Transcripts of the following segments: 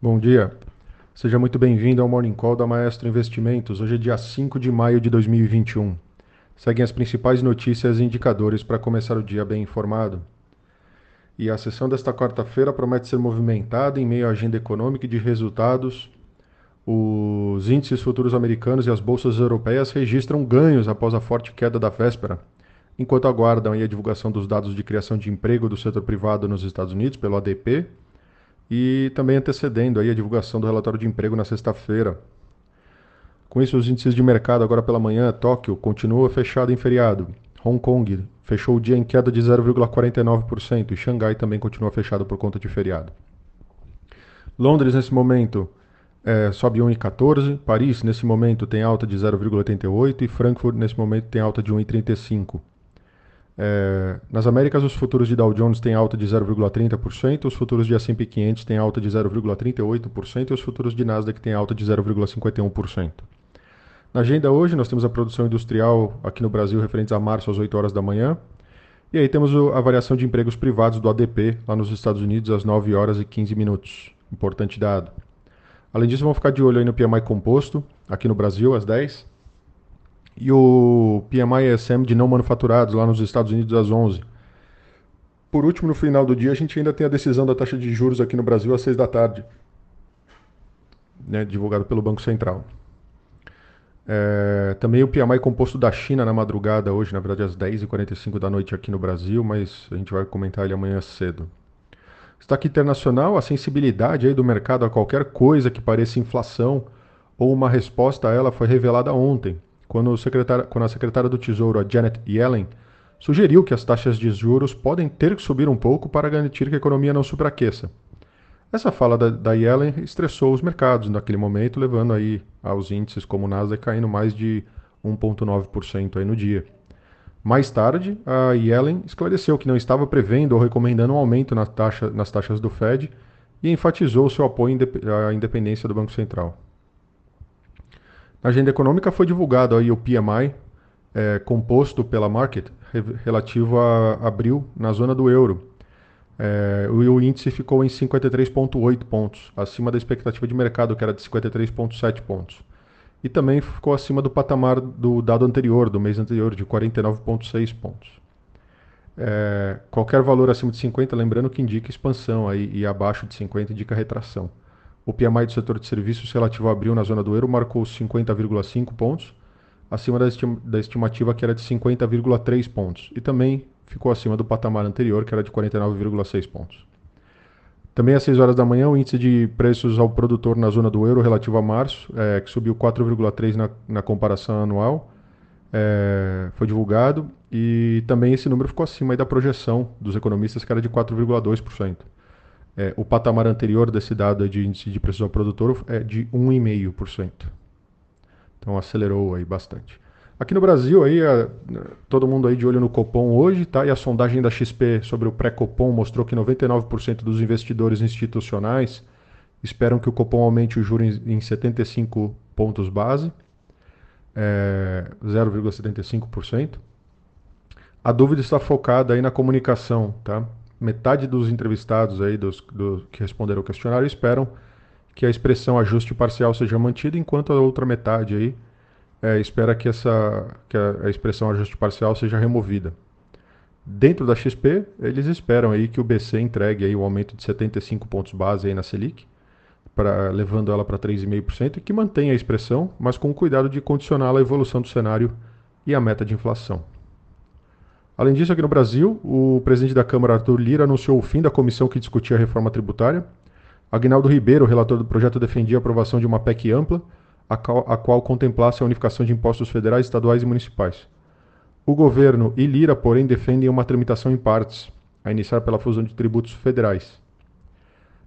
Bom dia. Seja muito bem-vindo ao Morning Call da Maestro Investimentos. Hoje é dia 5 de maio de 2021. Seguem as principais notícias e indicadores para começar o dia bem informado. E a sessão desta quarta-feira promete ser movimentada em meio à agenda econômica e de resultados. Os índices futuros americanos e as bolsas europeias registram ganhos após a forte queda da véspera, enquanto aguardam a divulgação dos dados de criação de emprego do setor privado nos Estados Unidos pelo ADP e também antecedendo aí a divulgação do relatório de emprego na sexta-feira. Com isso, os índices de mercado agora pela manhã, Tóquio continua fechado em feriado. Hong Kong fechou o dia em queda de 0,49% e Xangai também continua fechado por conta de feriado. Londres, nesse momento, é, sobe 1,14. Paris, nesse momento, tem alta de 0,88 e Frankfurt, nesse momento, tem alta de 1,35. É, nas Américas, os futuros de Dow Jones têm alta de 0,30%, os futuros de S&P 500 têm alta de 0,38% e os futuros de Nasdaq têm alta de 0,51%. Na agenda hoje, nós temos a produção industrial aqui no Brasil referentes a março às 8 horas da manhã. E aí temos a variação de empregos privados do ADP lá nos Estados Unidos às 9 horas e 15 minutos. Importante dado. Além disso, vamos ficar de olho aí no PMI composto, aqui no Brasil às 10 e o PMI ESM de não manufaturados lá nos Estados Unidos às 11. Por último, no final do dia, a gente ainda tem a decisão da taxa de juros aqui no Brasil às 6 da tarde, né, divulgado pelo Banco Central. É, também o PMI composto da China na madrugada hoje, na verdade às 10h45 da noite aqui no Brasil, mas a gente vai comentar ele amanhã cedo. Destaque internacional, a sensibilidade aí do mercado a qualquer coisa que pareça inflação ou uma resposta a ela foi revelada ontem, quando, quando a secretária do Tesouro, Janet Yellen, sugeriu que as taxas de juros podem ter que subir um pouco para garantir que a economia não superaqueça. Essa fala da, da Yellen estressou os mercados naquele momento, levando aí aos índices como o Nasdaq caindo mais de 1,9% aí no dia. Mais tarde, a Yellen esclareceu que não estava prevendo ou recomendando um aumento na taxa, nas taxas do Fed e enfatizou seu apoio à independência do Banco Central. Na agenda econômica foi divulgado aí o PMI, é, composto pela Market, relativo a abril na zona do euro. É, o, o índice ficou em 53,8 pontos, acima da expectativa de mercado, que era de 53,7 pontos. E também ficou acima do patamar do dado anterior, do mês anterior, de 49,6 pontos. É, qualquer valor acima de 50, lembrando que indica expansão aí, e abaixo de 50 indica retração. O PMI do setor de serviços relativo a abril na zona do euro marcou 50,5 pontos, acima da, estima, da estimativa que era de 50,3 pontos, e também ficou acima do patamar anterior, que era de 49,6 pontos. Também às 6 horas da manhã, o índice de preços ao produtor na zona do euro relativo a março, é, que subiu 4,3 na, na comparação anual, é, foi divulgado, e também esse número ficou acima da projeção dos economistas, que era de 4,2%. É, o patamar anterior desse dado de índice de preço ao produtor é de 1,5%. Então acelerou aí bastante. Aqui no Brasil, aí, a, todo mundo aí de olho no Copom hoje, tá? E a sondagem da XP sobre o pré-Copom mostrou que 99% dos investidores institucionais esperam que o Copom aumente o juro em, em 75 pontos base, é, 0,75%. A dúvida está focada aí na comunicação, tá? Metade dos entrevistados aí, dos, do, que responderam ao questionário, esperam que a expressão ajuste parcial seja mantida, enquanto a outra metade aí é, espera que, essa, que a, a, expressão ajuste parcial seja removida. Dentro da XP, eles esperam aí que o BC entregue aí o um aumento de 75 pontos base aí na Selic, pra, levando ela para 3,5% e que mantenha a expressão, mas com o cuidado de condicioná-la à evolução do cenário e à meta de inflação. Além disso, aqui no Brasil, o presidente da Câmara, Arthur Lira, anunciou o fim da comissão que discutia a reforma tributária. Agnaldo Ribeiro, relator do projeto, defendia a aprovação de uma PEC ampla, a qual, a qual contemplasse a unificação de impostos federais, estaduais e municipais. O governo e Lira, porém, defendem uma tramitação em partes, a iniciar pela fusão de tributos federais.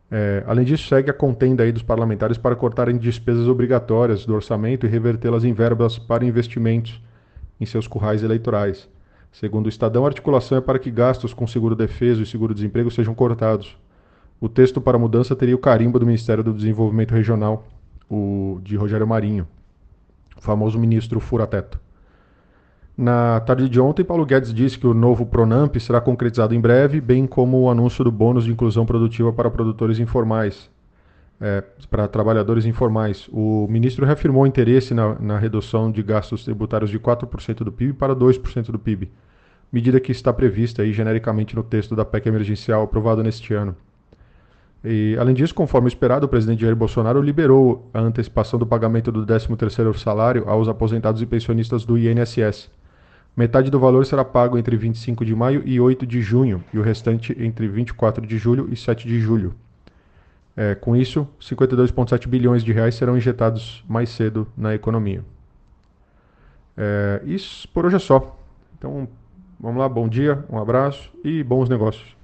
É, além disso, segue a contenda aí dos parlamentares para cortarem despesas obrigatórias do orçamento e revertê-las em verbas para investimentos em seus currais eleitorais. Segundo o Estadão, a articulação é para que gastos com seguro-defeso e seguro-desemprego sejam cortados. O texto para a mudança teria o carimbo do Ministério do Desenvolvimento Regional, o de Rogério Marinho, o famoso ministro fura-teto. Na tarde de ontem, Paulo Guedes disse que o novo Pronamp será concretizado em breve, bem como o anúncio do bônus de inclusão produtiva para produtores informais. É, para trabalhadores informais. O ministro reafirmou interesse na, na redução de gastos tributários de 4% do PIB para 2% do PIB, medida que está prevista aí genericamente no texto da PEC emergencial aprovado neste ano. E, além disso, conforme esperado, o presidente Jair Bolsonaro liberou a antecipação do pagamento do 13º salário aos aposentados e pensionistas do INSS. Metade do valor será pago entre 25 de maio e 8 de junho, e o restante entre 24 de julho e 7 de julho. É, com isso, 52,7 bilhões de reais serão injetados mais cedo na economia. É, isso por hoje é só. Então, vamos lá, bom dia, um abraço e bons negócios.